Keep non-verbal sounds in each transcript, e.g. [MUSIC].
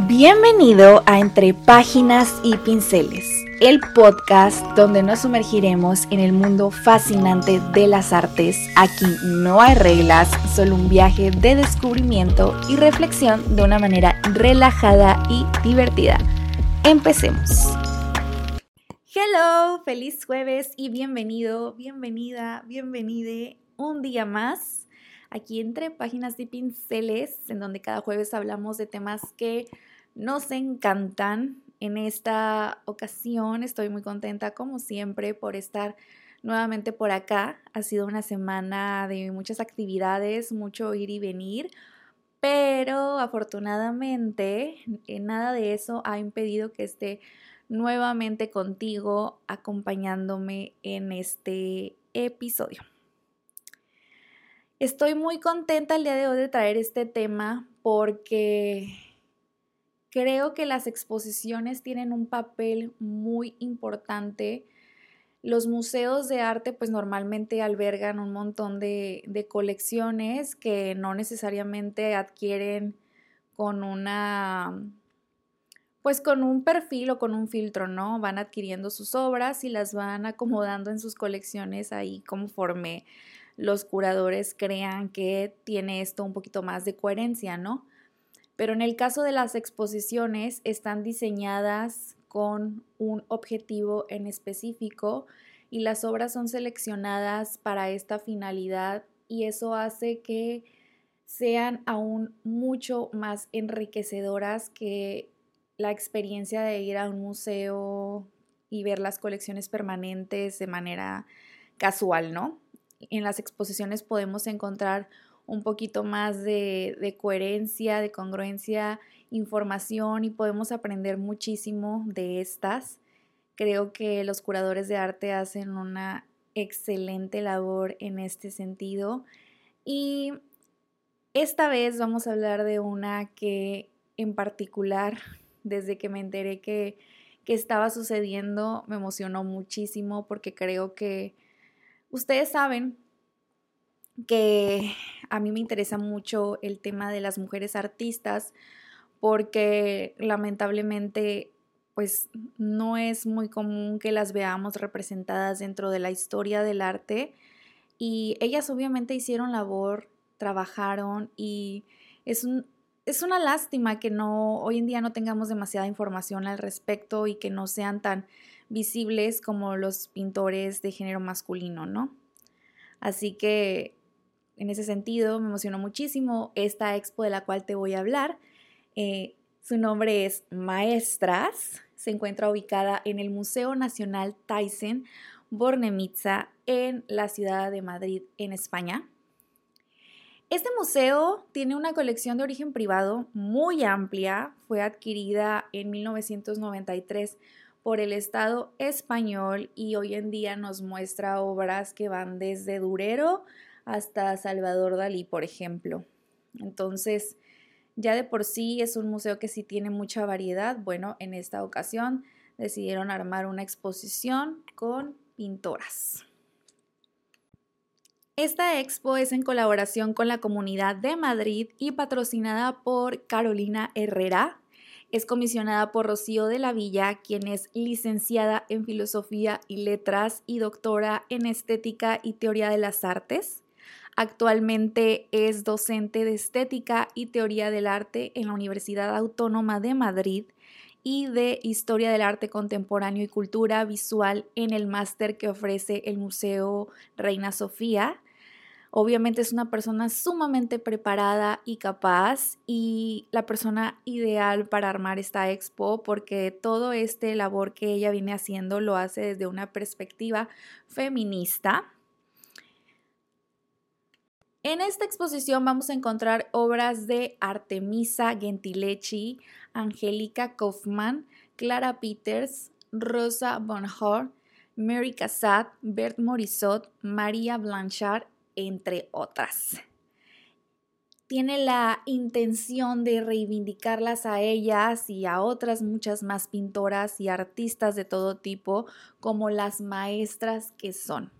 Bienvenido a Entre Páginas y Pinceles, el podcast donde nos sumergiremos en el mundo fascinante de las artes. Aquí no hay reglas, solo un viaje de descubrimiento y reflexión de una manera relajada y divertida. Empecemos. Hello, feliz jueves y bienvenido, bienvenida, bienvenide un día más aquí entre páginas y pinceles, en donde cada jueves hablamos de temas que nos encantan. En esta ocasión estoy muy contenta, como siempre, por estar nuevamente por acá. Ha sido una semana de muchas actividades, mucho ir y venir, pero afortunadamente eh, nada de eso ha impedido que esté nuevamente contigo acompañándome en este episodio. Estoy muy contenta el día de hoy de traer este tema porque Creo que las exposiciones tienen un papel muy importante. Los museos de arte pues normalmente albergan un montón de, de colecciones que no necesariamente adquieren con una pues con un perfil o con un filtro, ¿no? Van adquiriendo sus obras y las van acomodando en sus colecciones ahí conforme los curadores crean que tiene esto un poquito más de coherencia, ¿no? Pero en el caso de las exposiciones están diseñadas con un objetivo en específico y las obras son seleccionadas para esta finalidad y eso hace que sean aún mucho más enriquecedoras que la experiencia de ir a un museo y ver las colecciones permanentes de manera casual, ¿no? En las exposiciones podemos encontrar un poquito más de, coherencia, de congruencia, información y podemos aprender muchísimo de estas. Creo que los curadores de arte hacen una excelente labor en este sentido. Y esta vez vamos a hablar de una que en particular, [LAUGHS] desde que me enteré que, que estaba sucediendo, me emocionó muchísimo porque creo que ustedes saben que a mí me interesa mucho el tema de las mujeres artistas porque lamentablemente pues no es muy común que las veamos representadas dentro de la historia del arte y ellas obviamente hicieron labor, trabajaron y es es una lástima que no hoy en día no tengamos demasiada información al respecto y que no sean tan visibles como los pintores de género masculino, ¿no? Así que en ese sentido, me emocionó muchísimo esta expo de la cual te voy a hablar. Eh, su nombre es Maestras. Se encuentra ubicada en el Museo Nacional Thyssen Bornemisza en la ciudad de Madrid, en España. Este museo tiene una colección de origen privado muy amplia. Fue adquirida en 1993 por el Estado español y hoy en día nos muestra obras que van desde Durero hasta Salvador Dalí, por ejemplo. Entonces, ya de por sí es un museo que sí tiene mucha variedad. Bueno, en esta ocasión decidieron armar una exposición con pintoras. Esta expo es en colaboración con la Comunidad de Madrid y patrocinada por Carolina Herrera. Es comisionada por Rocío de la Villa, quien es licenciada en Filosofía y Letras y doctora en Estética y Teoría de las Artes. Actualmente es docente de estética y teoría del arte en la Universidad Autónoma de Madrid y de Historia del Arte Contemporáneo y Cultura Visual en el máster que ofrece el Museo Reina Sofía. Obviamente es una persona sumamente preparada y capaz y la persona ideal para armar esta expo porque todo este labor que ella viene haciendo lo hace desde una perspectiva feminista. En esta exposición vamos a encontrar obras de Artemisa Gentilecci, Angélica Kaufmann, Clara Peters, Rosa Bonheur, Mary Cassatt, Bert Morisot, María Blanchard, entre otras. Tiene la intención de reivindicarlas a ellas y a otras muchas más pintoras y artistas de todo tipo como las maestras que son.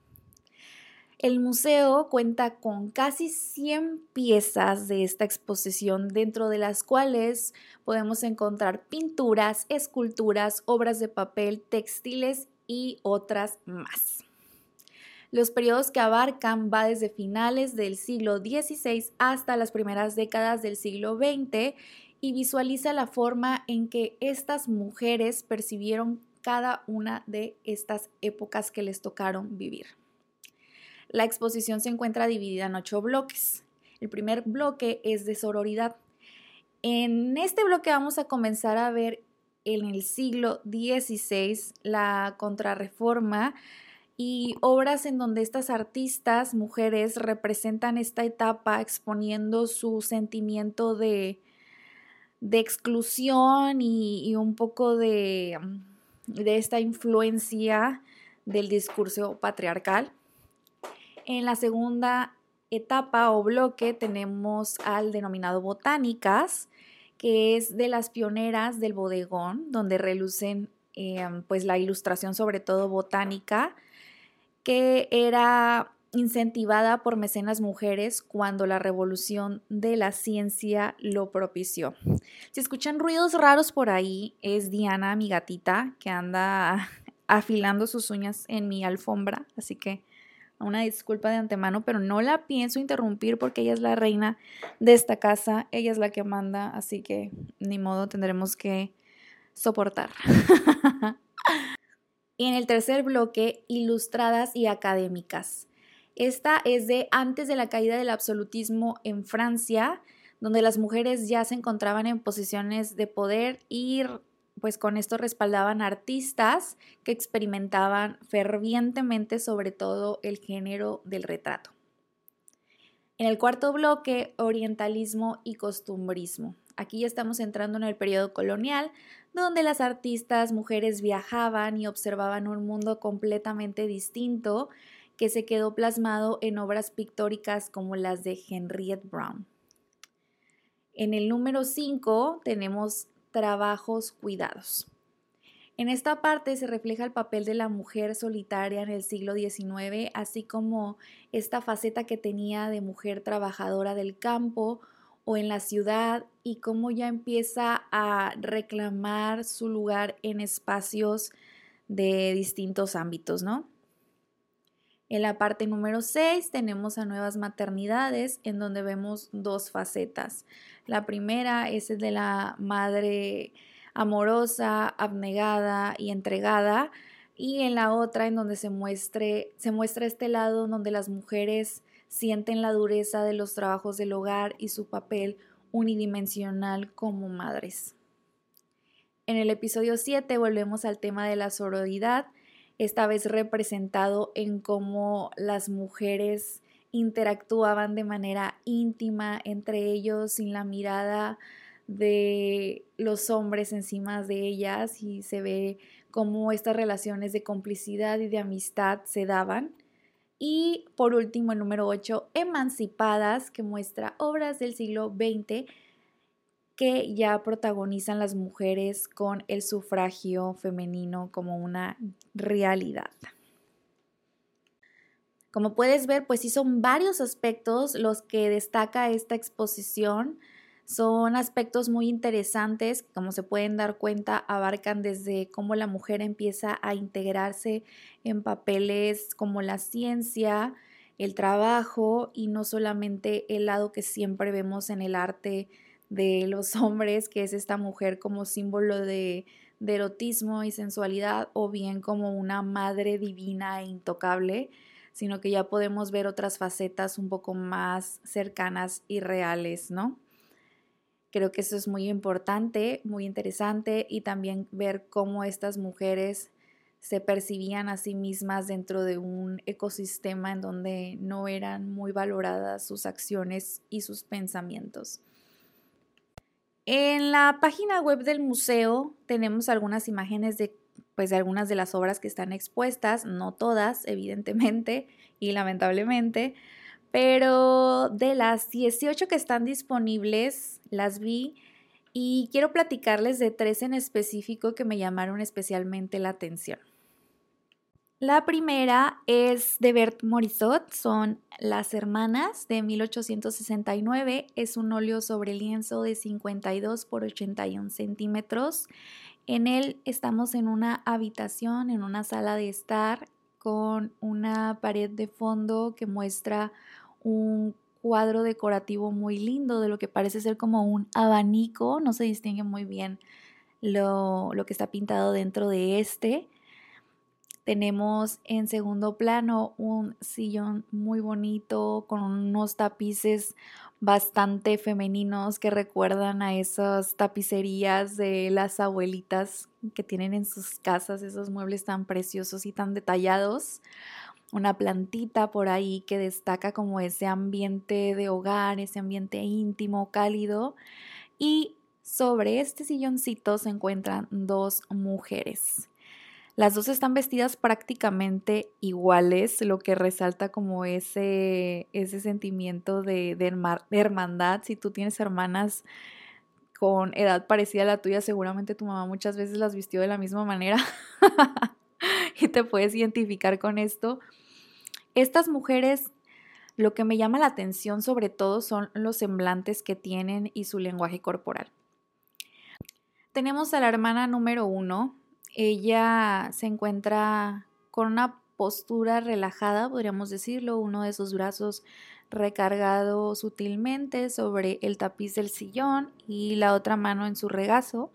El museo cuenta con casi 100 piezas de esta exposición, dentro de las cuales podemos encontrar pinturas, esculturas, obras de papel, textiles y otras más. Los periodos que abarcan va desde finales del siglo XVI hasta las primeras décadas del siglo XX y visualiza la forma en que estas mujeres percibieron cada una de estas épocas que les tocaron vivir. La exposición se encuentra dividida en ocho bloques. El primer bloque es de sororidad. En este bloque vamos a comenzar a ver en el siglo XVI la contrarreforma y obras en donde estas artistas, mujeres, representan esta etapa exponiendo su sentimiento de, de exclusión y, un poco de, de esta influencia del discurso patriarcal. En la segunda etapa o bloque tenemos al denominado botánicas, que es de las pioneras del bodegón, donde relucen em, pues la ilustración sobre todo botánica, que era incentivada por mecenas mujeres cuando la revolución de la ciencia lo propició. Si escuchan ruidos raros por ahí, es Diana, mi gatita, que anda [LAUGHS] afilando sus uñas en mi alfombra, así que una disculpa de antemano, pero no la pienso interrumpir porque ella es la reina de esta casa, ella es la que manda, así que ni modo tendremos que soportar. [LAUGHS] en el tercer bloque, ilustradas y académicas. Esta es de antes de la caída del absolutismo en Francia, donde las mujeres ya se encontraban en posiciones de poder y pues con esto respaldaban artistas que experimentaban fervientemente sobre todo el género del retrato. En el cuarto bloque, orientalismo y costumbrismo. Aquí ya estamos entrando en el periodo colonial, donde las artistas mujeres viajaban y observaban un mundo completamente distinto que se quedó plasmado en obras pictóricas como las de Henriette Brown. En el número 5 tenemos trabajos cuidados. En esta parte se refleja el papel de la mujer solitaria en el siglo XIX, así como esta faceta que tenía de mujer trabajadora del campo o en la ciudad y cómo ya empieza a reclamar su lugar en espacios de distintos ámbitos, ¿no? En la parte número 6 tenemos a nuevas maternidades en donde vemos dos facetas. La primera es el de la madre amorosa, abnegada y entregada y en la otra en donde se, muestre, se muestra este lado donde las mujeres sienten la dureza de los trabajos del hogar y su papel unidimensional como madres. En el episodio 7 volvemos al tema de la sororidad esta vez representado en cómo las mujeres interactuaban de manera íntima entre ellos sin la mirada de los hombres encima de ellas y se ve cómo estas relaciones de complicidad y de amistad se daban. Y por último, el número 8, Emancipadas, que muestra obras del siglo XX que ya protagonizan las mujeres con el sufragio femenino como una realidad. Como puedes ver, pues sí son varios aspectos los que destaca esta exposición. Son aspectos muy interesantes, como se pueden dar cuenta, abarcan desde cómo la mujer empieza a integrarse en papeles como la ciencia, el trabajo y no solamente el lado que siempre vemos en el arte de los [LAUGHS] hombres, que es esta mujer como símbolo de, erotismo y sensualidad, o bien como una madre divina e intocable, sino que ya podemos ver otras facetas un poco más cercanas y reales, ¿no? Creo que eso es muy importante, muy interesante y también ver cómo estas mujeres se percibían a sí mismas dentro de un ecosistema en donde no eran muy valoradas sus acciones y sus pensamientos. En la página web del museo tenemos algunas imágenes de, pues, de algunas de las obras que están expuestas, no todas, evidentemente y lamentablemente, pero de las 18 que están disponibles, las vi y quiero platicarles de tres en específico que me llamaron especialmente la atención. La primera es de Bert Morisot, son Las Hermanas de 1869. Es un óleo sobre lienzo de 52 por 81 centímetros. En él estamos en una habitación, en una sala de estar, con una pared de fondo que muestra un cuadro decorativo muy lindo de lo que parece ser como un abanico. No se distingue muy bien lo, lo que está pintado dentro de este. Tenemos en segundo plano un sillón muy bonito con unos tapices bastante femeninos que recuerdan a esas tapicerías de las abuelitas que tienen en sus casas, esos muebles tan preciosos y tan detallados. Una plantita por ahí que destaca como ese ambiente de hogar, ese ambiente íntimo, cálido. Y sobre este silloncito se encuentran dos mujeres. Las dos están vestidas prácticamente iguales, lo que resalta como ese, ese sentimiento de, hermandad. Si tú tienes hermanas con edad parecida a la tuya, seguramente tu mamá muchas veces las vistió de la misma manera [LAUGHS] [LAUGHS] y te puedes identificar con esto. Estas mujeres, lo que me llama la atención sobre todo son los semblantes que tienen y su lenguaje corporal. Tenemos a la hermana número uno, ella se encuentra con una postura relajada, podríamos decirlo, uno de sus brazos recargado sutilmente sobre el tapiz del sillón y la otra mano en su regazo.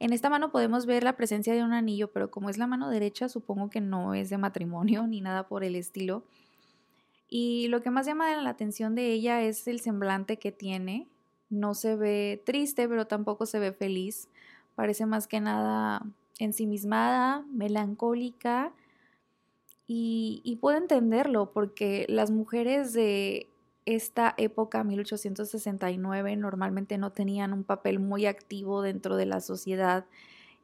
En esta mano podemos ver la presencia de un anillo, pero como es la mano derecha, supongo que no es de matrimonio [LAUGHS] ni nada por el estilo. Y lo que más llama la atención de ella es el semblante que tiene. No se ve triste, pero tampoco se ve feliz. Parece más que nada ensimismada, melancólica y, puedo entenderlo porque las mujeres de esta época, 1869, normalmente no tenían un papel muy activo dentro de la sociedad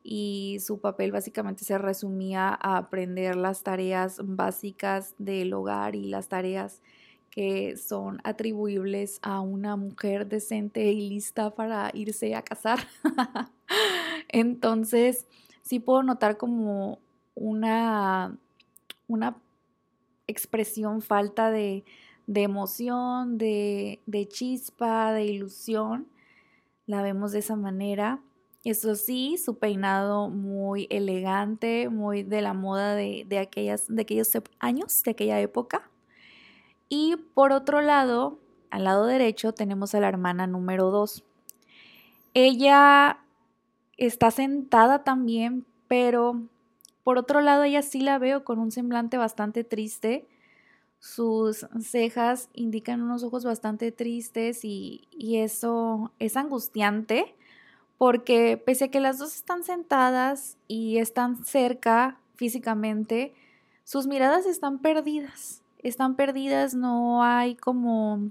y su papel básicamente se resumía a aprender las tareas básicas del hogar y las tareas que son atribuibles a una mujer decente y lista para irse a casar. [LAUGHS] Entonces, sí puedo notar como una, una expresión falta de, emoción, de, chispa, de ilusión. La vemos de esa manera. Eso sí, su peinado muy elegante, muy de la moda de, aquellas, de aquellos años, de aquella época. Y por otro lado, al lado derecho tenemos a la hermana número 2. Ella está sentada también, pero por otro lado ella sí la veo con un semblante bastante triste. Sus cejas indican unos ojos bastante tristes y, y eso es angustiante porque pese a que las dos están sentadas y están cerca físicamente, sus miradas están perdidas. Están perdidas, no hay como,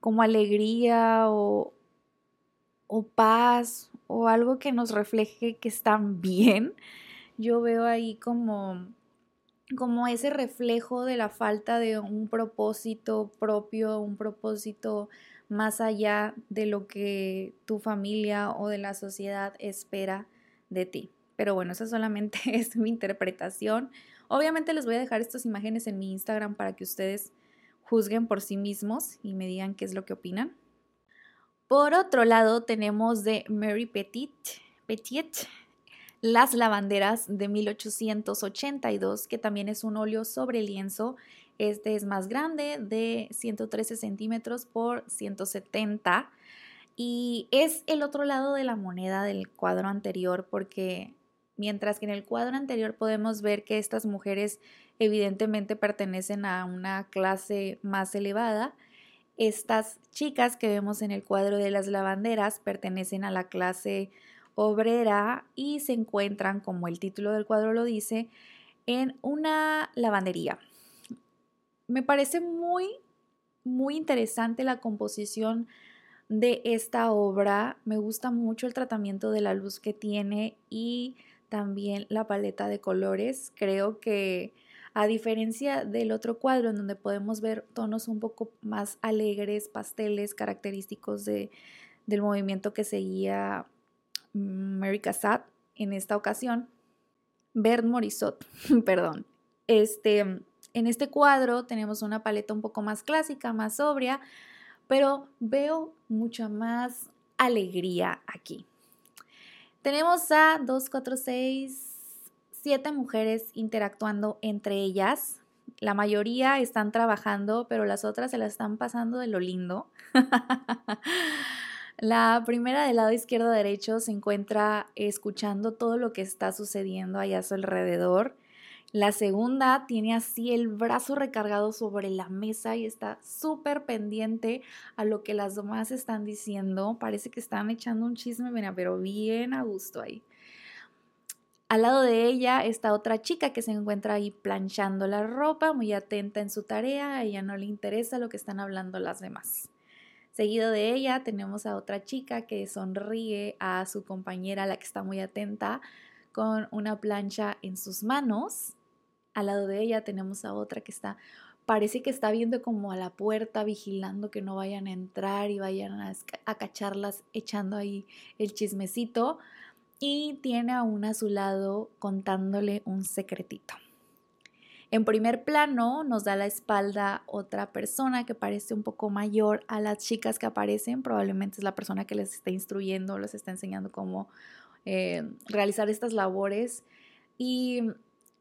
como alegría o, o paz o algo que nos refleje que están bien. Yo veo ahí como como ese reflejo de la falta de un propósito propio, un propósito más allá de lo que tu familia o de la sociedad espera de ti. Pero bueno, esa solamente [LAUGHS] es mi interpretación. Obviamente les voy a dejar estas imágenes en mi Instagram para que ustedes juzguen por sí mismos y me digan qué es lo que opinan. Por otro lado, tenemos de Mary Petit, Petit Las Lavanderas de 1882, que también es un óleo sobre lienzo. Este es más grande, de 113 centímetros por 170. Y es el otro lado de la moneda del cuadro anterior, porque mientras que en el cuadro anterior podemos ver que estas mujeres evidentemente pertenecen a una clase más elevada, estas chicas que vemos en el cuadro de las lavanderas pertenecen a la clase obrera y se encuentran, como el título del cuadro lo dice, en una lavandería. Me parece muy, muy interesante la composición de esta obra. Me gusta mucho el tratamiento de la luz que tiene y también la paleta de colores. Creo que a diferencia del otro cuadro en donde podemos ver tonos un poco más alegres, pasteles, característicos de, del movimiento que seguía Mary Cassatt en esta ocasión, Bert Morisot, [LAUGHS] perdón. Este, en este cuadro tenemos una paleta un poco más clásica, más sobria, pero veo mucha más alegría aquí. Tenemos a 2, 4, 6, 7 mujeres interactuando entre ellas. La mayoría están trabajando, pero las otras se la están pasando de lo lindo. [LAUGHS] la primera del lado izquierdo derecho se encuentra escuchando todo lo que está sucediendo allá a su alrededor. La segunda tiene así el brazo recargado sobre la mesa y está súper pendiente a lo que las demás están diciendo. Parece que están echando un chisme, mira, pero bien a gusto ahí. Al lado de ella está otra chica que se encuentra ahí planchando la ropa, muy atenta en su tarea, a ella no le interesa lo que están hablando las demás. Seguido de ella tenemos a otra chica que sonríe a su compañera, la que está muy atenta, con una plancha en sus manos. Al lado de ella tenemos a otra que está, parece que está viendo como a la puerta, vigilando que no vayan a entrar y vayan a, a cacharlas echando ahí el chismecito y tiene a una a su lado contándole un secretito. En primer plano nos da la espalda otra persona que parece un poco mayor a las chicas que aparecen, probablemente es la persona que les está instruyendo, les está enseñando cómo eh, realizar estas labores. Y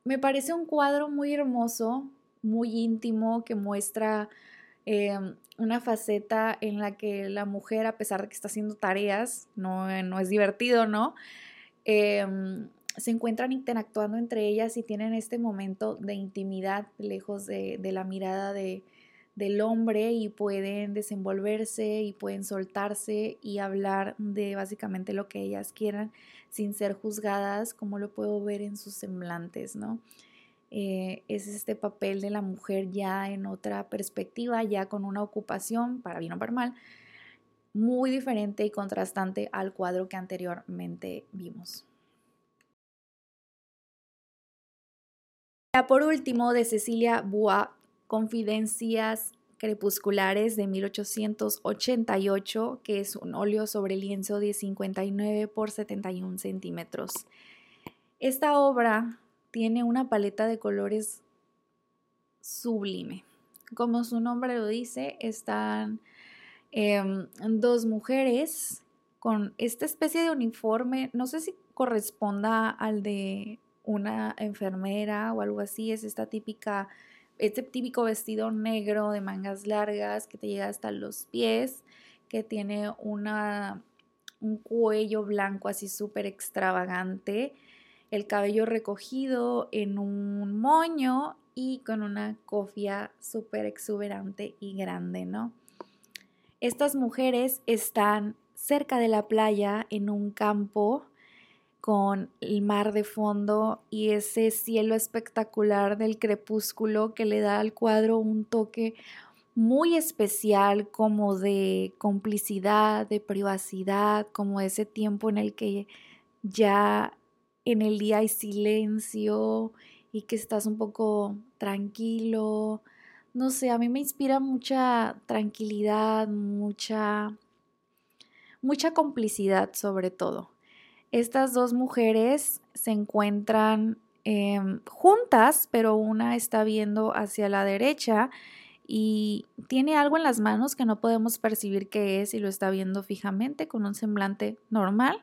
me parece un cuadro muy hermoso, muy íntimo, que muestra eh, una faceta en la que la mujer, a pesar de que está haciendo tareas, no, no es divertido, ¿no? Em, se encuentran interactuando entre ellas y tienen este momento de intimidad lejos de, la mirada de, del hombre y pueden desenvolverse y pueden soltarse y hablar de básicamente lo que ellas quieran sin ser juzgadas, como lo puedo ver en sus semblantes, ¿no? Eh, es este papel de la mujer ya en otra perspectiva, ya con una ocupación, para bien o para mal, muy diferente y contrastante al cuadro que anteriormente vimos. Por último, de Cecilia Bois, Confidencias crepusculares de 1888, que es un óleo sobre lienzo de 59 por 71 centímetros. Esta obra tiene una paleta de colores sublime. Como su nombre lo dice, están Em, dos mujeres con esta especie de uniforme, no sé si corresponda al de una enfermera o algo así, es esta típica, este típico vestido negro de mangas largas que te llega hasta los pies, que tiene una, un cuello blanco así súper extravagante, el cabello recogido en un moño y con una cofia súper exuberante y grande, ¿no? Estas mujeres están cerca de la playa en un campo con el mar de fondo y ese cielo espectacular del crepúsculo que le da al cuadro un toque muy especial como de complicidad, de privacidad, como ese tiempo en el que ya en el día hay silencio y que estás un poco tranquilo, no sé, a mí me inspira mucha tranquilidad, mucha, mucha complicidad sobre todo. Estas dos mujeres se encuentran em, juntas, pero una está viendo hacia la derecha y tiene algo en las manos que no podemos percibir qué es y lo está viendo fijamente con un semblante normal.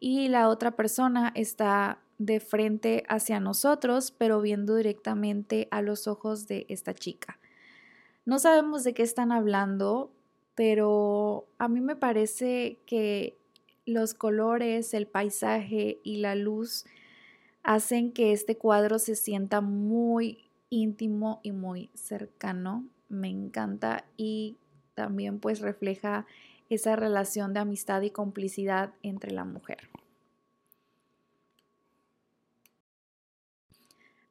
Y la otra persona está de frente hacia nosotros, pero viendo directamente a los ojos de esta chica. No sabemos de qué están hablando, pero a mí me parece que los colores, el paisaje y la luz hacen que este cuadro se sienta muy íntimo y muy cercano. Me encanta y también pues refleja esa relación de amistad y complicidad entre la mujer.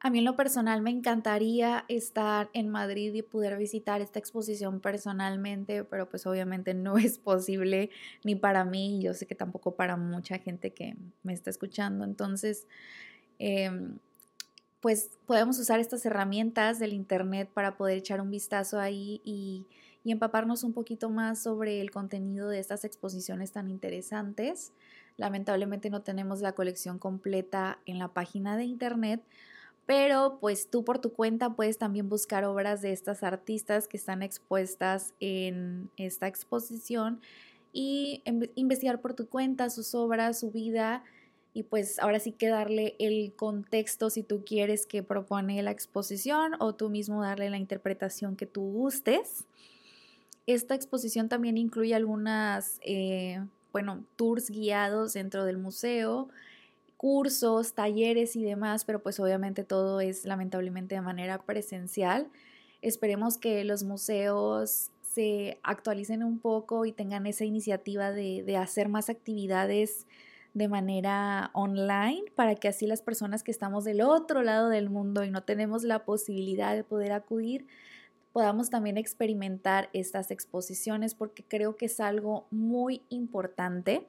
A mí en lo personal me encantaría estar en Madrid y poder visitar esta exposición personalmente, pero pues obviamente no [LAUGHS] es posible ni para mí yo sé que tampoco para mucha gente que me está escuchando. Entonces, em, pues podemos usar estas herramientas del Internet para poder echar un vistazo ahí y, y empaparnos un poquito más sobre el contenido de estas exposiciones tan interesantes. Lamentablemente no tenemos la colección completa en la página de internet, pero pues tú por tu cuenta puedes también buscar obras de estas artistas que están expuestas en esta exposición y investigar por tu cuenta sus obras, su vida y pues ahora sí que darle el contexto si tú quieres que propone la exposición o tú mismo darle la interpretación que tú gustes. Esta exposición también incluye algunas, eh, bueno, tours guiados dentro del museo, cursos, talleres y demás, pero pues obviamente todo es lamentablemente de manera presencial. Esperemos que los museos se actualicen un poco y tengan esa iniciativa de, de hacer más actividades de manera online para que así las personas que estamos del otro lado del mundo y no tenemos la posibilidad de poder acudir, podamos también experimentar estas exposiciones porque creo que es algo muy importante.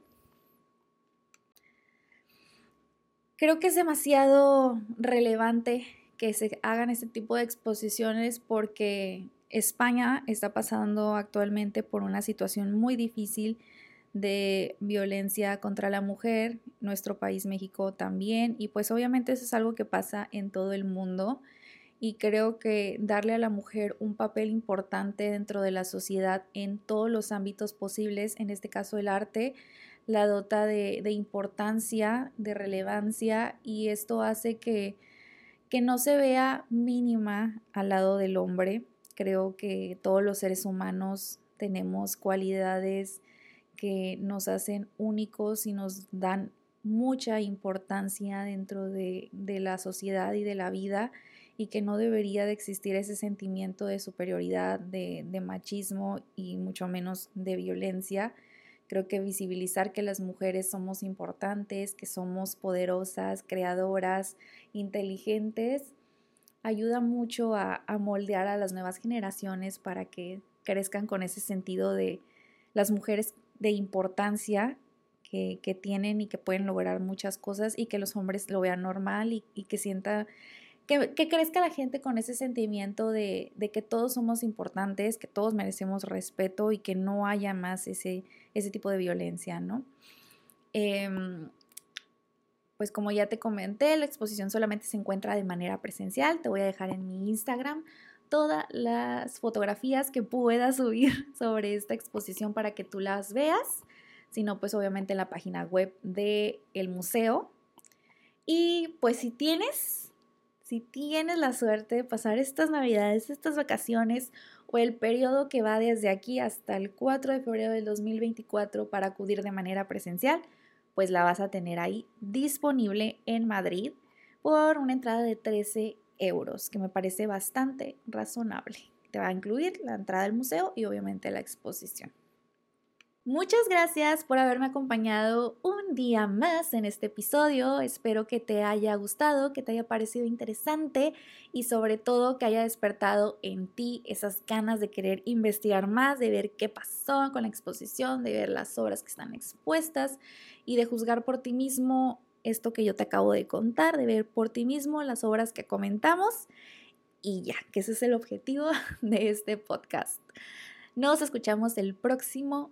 Creo que es demasiado relevante que se hagan este tipo de exposiciones porque España está pasando actualmente por una situación muy difícil de violencia contra la mujer, nuestro país México también, y pues obviamente eso es algo que pasa en todo el mundo y creo que darle a la mujer un papel importante dentro de la sociedad en todos los ámbitos posibles, en este caso el arte, la dota de, importancia, de relevancia y esto hace que, que no se vea mínima al lado del hombre. Creo que todos los seres humanos tenemos cualidades que nos hacen únicos y nos dan mucha importancia dentro de, de la sociedad y de la vida y que no debería de existir ese sentimiento de superioridad, de, machismo y mucho menos de violencia. Creo que visibilizar que las mujeres somos importantes, que somos poderosas, creadoras, inteligentes, ayuda mucho a, moldear a las nuevas generaciones para que crezcan con ese sentido de las mujeres de importancia que, tienen y que pueden lograr muchas cosas y que los hombres lo vean normal y, y que sienta que, crezca la gente con ese sentimiento de, que todos somos importantes, que todos merecemos respeto y que no haya más ese, ese tipo de violencia, ¿no? Em, pues como ya te comenté, la exposición solamente se encuentra de manera presencial. Te voy a dejar en mi Instagram todas las fotografías que pueda subir [LAUGHS] sobre esta exposición para que tú las veas. Si no, pues obviamente en la página web del el museo. Y pues si tienes si tienes la suerte de pasar estas navidades, estas vacaciones o el periodo que va desde aquí hasta el 4 de febrero del 2024 para acudir de manera presencial, pues la vas a tener ahí disponible en Madrid por una entrada de 13 euros, que me parece bastante razonable. Te va a incluir la entrada al museo y obviamente la exposición. Muchas gracias por haberme acompañado un día más en este episodio. Espero que te haya gustado, que te haya parecido interesante y sobre todo que haya despertado en ti esas ganas de querer investigar más, de ver qué pasó con la exposición, de ver las obras que están expuestas y de juzgar por ti mismo esto que yo te acabo de contar, de ver por ti mismo las obras que comentamos y ya, que ese es el objetivo [LAUGHS] de este podcast. Nos escuchamos el próximo